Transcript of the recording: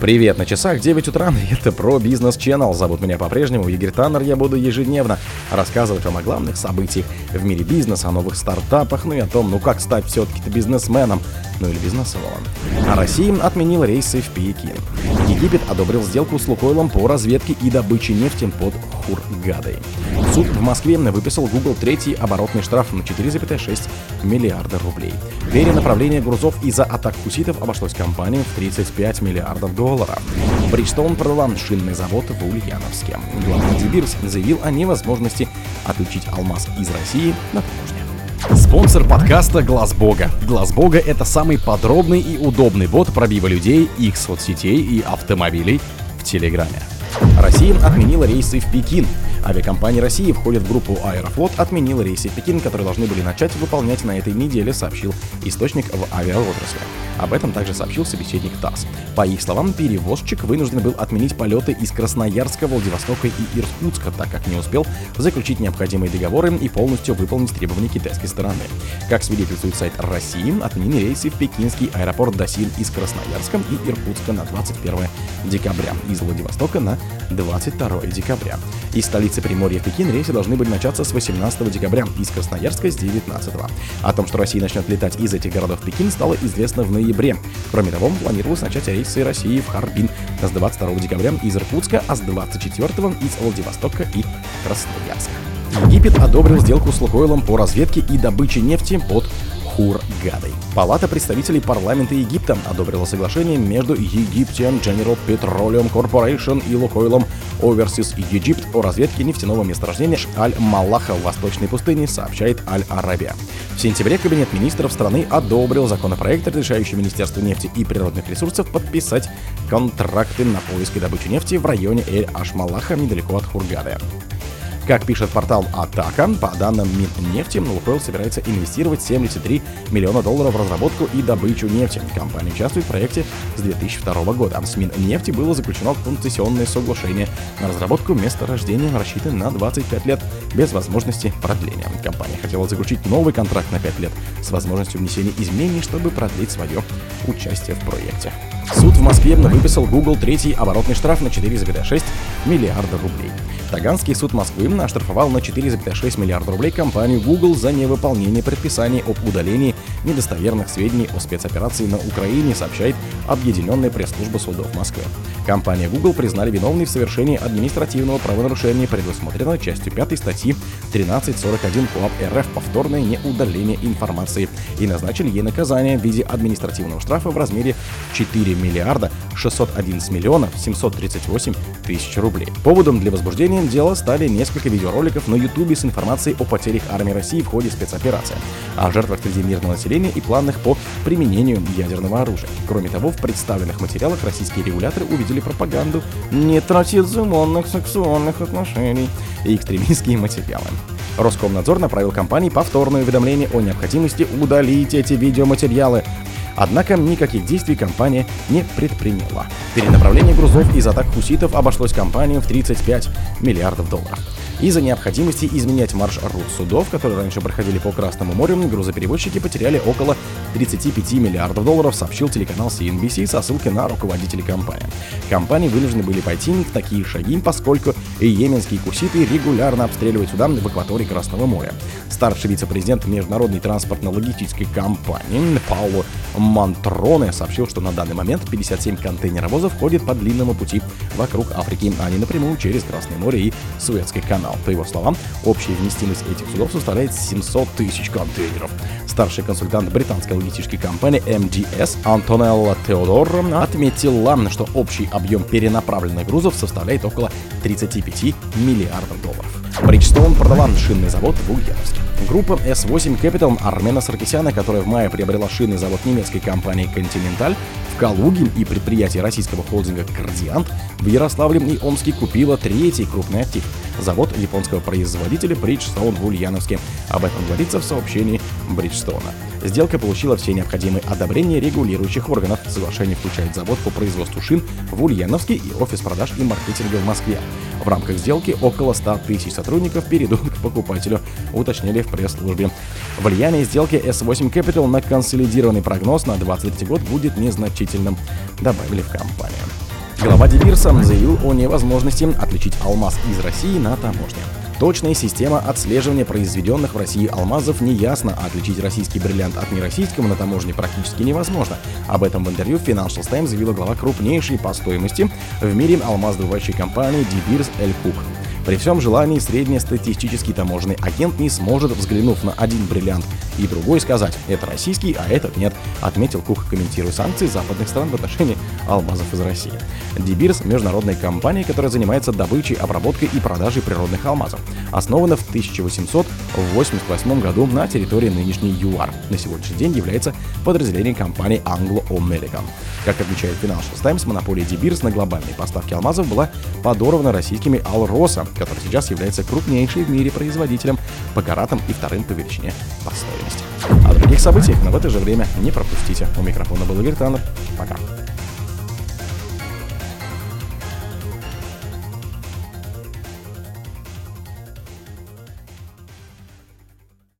Привет, на часах 9 утра, это про бизнес Channel. Зовут меня по-прежнему Игорь Таннер. Я буду ежедневно рассказывать вам о главных событиях в мире бизнеса, о новых стартапах, ну и о том, ну как стать все-таки бизнесменом, ну или бизнесовым. А Россия отменила рейсы в Пекин. Египет одобрил сделку с Лукойлом по разведке и добыче нефти под Хургадой. Суд в Москве выписал Google третий оборотный штраф на 4,6 миллиарда рублей. Перенаправление грузов из-за атак хуситов обошлось компании в 35 миллиардов долларов. Бриджстоун продала шинный завод в Ульяновске. Главный Дебирс заявил о невозможности отключить алмаз из России на таможне. Спонсор подкаста Глаз Бога. Глаз Бога это самый подробный и удобный бот пробива людей, их соцсетей и автомобилей в Телеграме. Россия отменила рейсы в Пекин. Авиакомпания России входит в группу Аэрофлот, отменила рейсы в Пекин, которые должны были начать выполнять на этой неделе, сообщил источник в авиаотрасли. Об этом также сообщил собеседник ТАСС. По их словам, перевозчик вынужден был отменить полеты из Красноярска, Владивостока и Иркутска, так как не успел заключить необходимые договоры и полностью выполнить требования китайской стороны. Как свидетельствует сайт России, отменены рейсы в пекинский аэропорт Досин из Красноярска и Иркутска на 21 декабря, из Владивостока на 22 декабря. Из столицы Приморья в Пекин рейсы должны были начаться с 18 декабря, из Красноярска с 19. О том, что Россия начнет летать из этих городов в Пекин, стало известно в ноябре. Кроме того, планировалось начать рейсы России в Харбин с 22 декабря из Иркутска, а с 24 из Владивостока и Красноярска. Египет одобрил сделку с Лукойлом по разведке и добыче нефти под Хургадой. Палата представителей парламента Египта одобрила соглашение между Egyptian General Petroleum Corporation и Лукойлом Overseas Egypt о разведке нефтяного месторождения Аль-Малаха в Восточной пустыне, сообщает Аль-Арабия. В сентябре Кабинет министров страны одобрил законопроект, разрешающий Министерству нефти и природных ресурсов подписать контракты на поиск и добычу нефти в районе Эль-Ашмалаха недалеко от Хургады. Как пишет портал Атака, по данным Миннефти, Лукойл собирается инвестировать 73 миллиона долларов в разработку и добычу нефти. Компания участвует в проекте с 2002 года. С Миннефти было заключено концессионное соглашение на разработку месторождения, рассчитанное на 25 лет, без возможности продления. Компания хотела заключить новый контракт на 5 лет с возможностью внесения изменений, чтобы продлить свое участие в проекте. Суд в Москве выписал Google третий оборотный штраф на 4,6 миллиарда рублей. Таганский суд Москвы оштрафовал на 4,6 миллиарда рублей компанию Google за невыполнение предписаний об удалении недостоверных сведений о спецоперации на Украине, сообщает Объединенная пресс-служба судов Москвы. Компания Google признали виновной в совершении административного правонарушения, предусмотренного частью 5 статьи 1341 КОАП РФ «Повторное неудаление информации» и назначили ей наказание в виде административного штрафа в размере 4 миллиарда 611 миллионов 738 тысяч рублей. Поводом для возбуждения дела стали несколько видеороликов на YouTube с информацией о потерях армии России в ходе спецоперации, о жертвах среди мирного населения и планах по применению ядерного оружия. Кроме того, в представленных материалах российские регуляторы увидели пропаганду нетрадиционных сексуальных отношений и экстремистские материалы. Роскомнадзор направил компании повторное уведомление о необходимости удалить эти видеоматериалы, Однако никаких действий компания не предприняла. Перенаправление грузов из атак хуситов обошлось компанию в 35 миллиардов долларов. Из-за необходимости изменять маршрут судов, которые раньше проходили по Красному морю, грузоперевозчики потеряли около 35 миллиардов долларов, сообщил телеканал CNBC со ссылкой на руководителей компании. Компании вынуждены были пойти в такие шаги, поскольку йеменские куситы регулярно обстреливают суда в акватории Красного моря. Старший вице-президент международной транспортно-логистической компании Пауло Монтроне сообщил, что на данный момент 57 контейнеровозов ходят по длинному пути вокруг Африки, а не напрямую через Красное море и Суэцкий канал. По его словам, общая вместимость этих судов составляет 700 тысяч контейнеров. Старший консультант британской логистической компании MGS Антонелла Теодор отметила, что общий объем перенаправленных грузов составляет около 35 миллиардов долларов. Бриджстоун продала шинный завод в Ульяновске. Группа S8 Capital Армена Саркисяна, которая в мае приобрела шинный завод немецкой компании Continental в Калуге и предприятие российского холдинга Кардиант в Ярославле и Омске купила третий крупный актив – завод японского производителя Bridgestone в Ульяновске. Об этом говорится в сообщении Бриджстоуна. Сделка получила все необходимые одобрения регулирующих органов. Соглашение включает завод по производству шин в Ульяновске и офис продаж и маркетинга в Москве. В рамках сделки около 100 тысяч сотрудников перейдут покупателю, уточнили в пресс-службе. Влияние сделки S8 Capital на консолидированный прогноз на 2023 год будет незначительным, добавили в компании. Глава Дебирса заявил о невозможности отличить алмаз из России на таможне. Точная система отслеживания произведенных в России алмазов не ясна, а отличить российский бриллиант от нероссийского на таможне практически невозможно. Об этом в интервью Financial Times заявила глава крупнейшей по стоимости в мире алмаздобывающей компании De Эль Кук. При всем желании среднестатистический таможенный агент не сможет, взглянув на один бриллиант и другой, сказать «это российский, а этот нет», отметил Кук, комментируя санкции западных стран в отношении алмазов из России. Дебирс – международная компания, которая занимается добычей, обработкой и продажей природных алмазов. Основана в 1888 году на территории нынешней ЮАР. На сегодняшний день является подразделением компании Anglo American. Как отмечает Financial Times, монополия Дебирс на глобальные поставки алмазов была подорвана российскими Алроса, который сейчас является крупнейшим в мире производителем по каратам и вторым по величине по стоимости. О других событиях, но в это же время не пропустите. У микрофона был Игорь Таннер. Пока.